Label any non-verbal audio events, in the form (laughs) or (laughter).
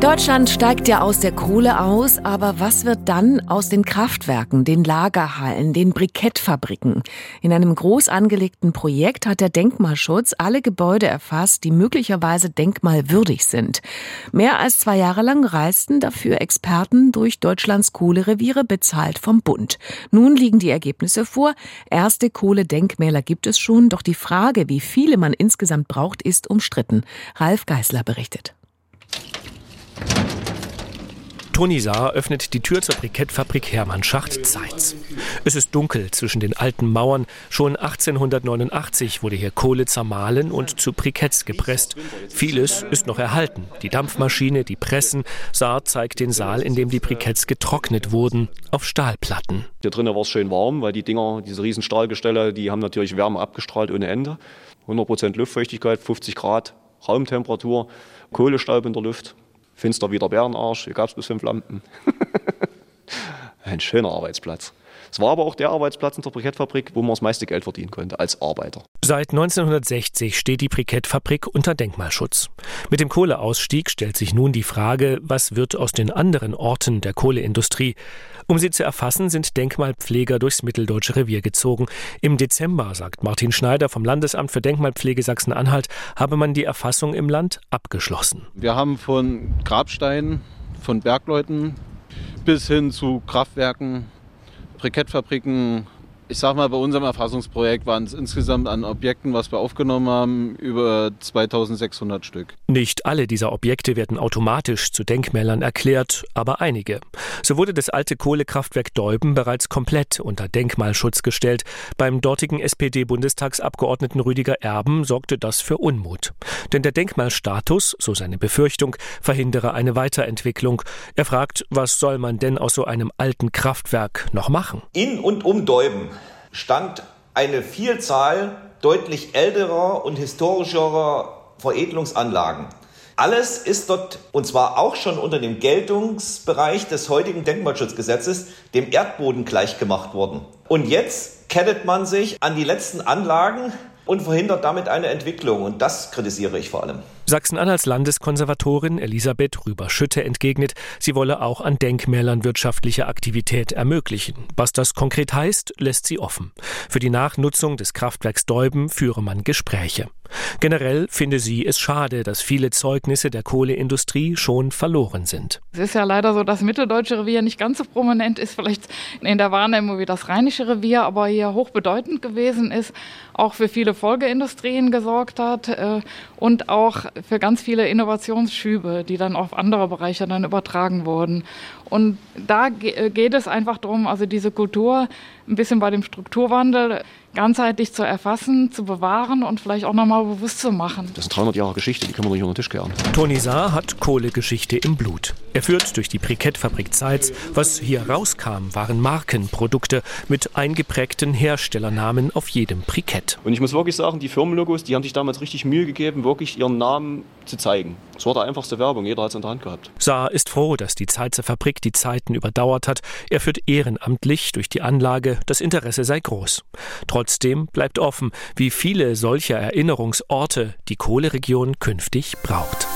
Deutschland steigt ja aus der Kohle aus, aber was wird dann aus den Kraftwerken, den Lagerhallen, den Brikettfabriken? In einem groß angelegten Projekt hat der Denkmalschutz alle Gebäude erfasst, die möglicherweise denkmalwürdig sind. Mehr als zwei Jahre lang reisten dafür Experten durch Deutschlands Kohlereviere, bezahlt vom Bund. Nun liegen die Ergebnisse vor. Erste Kohledenkmäler gibt es schon, doch die Frage, wie viele man insgesamt braucht, ist umstritten. Ralf Geißler berichtet. Toni Saar öffnet die Tür zur Brikettfabrik Hermann Schacht Zeitz. Es ist dunkel zwischen den alten Mauern. Schon 1889 wurde hier Kohle zermahlen und zu Briketts gepresst. Vieles ist noch erhalten. Die Dampfmaschine, die Pressen. Saar zeigt den Saal, in dem die Briketts getrocknet wurden, auf Stahlplatten. Hier drinnen war es schön warm, weil die Dinger, diese riesen Stahlgestelle, die haben natürlich Wärme abgestrahlt ohne Ende. 100% Luftfeuchtigkeit, 50 Grad Raumtemperatur, Kohlestaub in der Luft finster wie der Bärenarsch, hier gab es bis fünf Lampen. (laughs) Ein schöner Arbeitsplatz. Es war aber auch der Arbeitsplatz in der Brikettfabrik, wo man das meiste Geld verdienen konnte als Arbeiter. Seit 1960 steht die Brikettfabrik unter Denkmalschutz. Mit dem Kohleausstieg stellt sich nun die Frage, was wird aus den anderen Orten der Kohleindustrie? Um sie zu erfassen, sind Denkmalpfleger durchs mitteldeutsche Revier gezogen. Im Dezember, sagt Martin Schneider vom Landesamt für Denkmalpflege Sachsen-Anhalt, habe man die Erfassung im Land abgeschlossen. Wir haben von Grabsteinen, von Bergleuten bis hin zu Kraftwerken, Brikettfabriken, ich sag mal, bei unserem Erfassungsprojekt waren es insgesamt an Objekten, was wir aufgenommen haben, über 2600 Stück. Nicht alle dieser Objekte werden automatisch zu Denkmälern erklärt, aber einige. So wurde das alte Kohlekraftwerk Deuben bereits komplett unter Denkmalschutz gestellt. Beim dortigen SPD-Bundestagsabgeordneten Rüdiger Erben sorgte das für Unmut. Denn der Denkmalstatus, so seine Befürchtung, verhindere eine Weiterentwicklung. Er fragt, was soll man denn aus so einem alten Kraftwerk noch machen? In und um Deuben stand eine Vielzahl deutlich älterer und historischerer Veredelungsanlagen. Alles ist dort, und zwar auch schon unter dem Geltungsbereich des heutigen Denkmalschutzgesetzes, dem Erdboden gleichgemacht worden. Und jetzt kettet man sich an die letzten Anlagen und verhindert damit eine Entwicklung. Und das kritisiere ich vor allem. Sachsen-Anhalts Landeskonservatorin Elisabeth Rüber-Schütte entgegnet, sie wolle auch an Denkmälern wirtschaftliche Aktivität ermöglichen. Was das konkret heißt, lässt sie offen. Für die Nachnutzung des Kraftwerks Deuben führe man Gespräche. Generell finde sie es schade, dass viele Zeugnisse der Kohleindustrie schon verloren sind. Es ist ja leider so, dass Mitteldeutsche Revier nicht ganz so prominent ist, vielleicht in der Wahrnehmung wie das Rheinische Revier, aber hier hochbedeutend gewesen ist, auch für viele Folgeindustrien gesorgt hat äh, und auch für ganz viele Innovationsschübe, die dann auf andere Bereiche dann übertragen wurden. Und da äh, geht es einfach darum, also diese Kultur ein bisschen bei dem Strukturwandel ganzheitlich zu erfassen, zu bewahren und vielleicht auch nochmal bewusst zu machen. Das sind 300 Jahre Geschichte, die können wir nicht unter den Tisch kehren. Toni Saar hat Kohlegeschichte im Blut. Er führt durch die Brikettfabrik Zeitz. Was hier rauskam, waren Markenprodukte mit eingeprägten Herstellernamen auf jedem Brikett. Und ich muss wirklich sagen, die Firmenlogos, die haben sich damals richtig Mühe gegeben, wirklich ihren Namen zu zeigen. Es war die einfachste Werbung, jeder hat es in der Hand gehabt. Saar ist froh, dass die Zeitzer Fabrik die Zeiten überdauert hat. Er führt ehrenamtlich durch die Anlage, das Interesse sei groß. Trotzdem bleibt offen, wie viele solcher Erinnerungsorte die Kohleregion künftig braucht.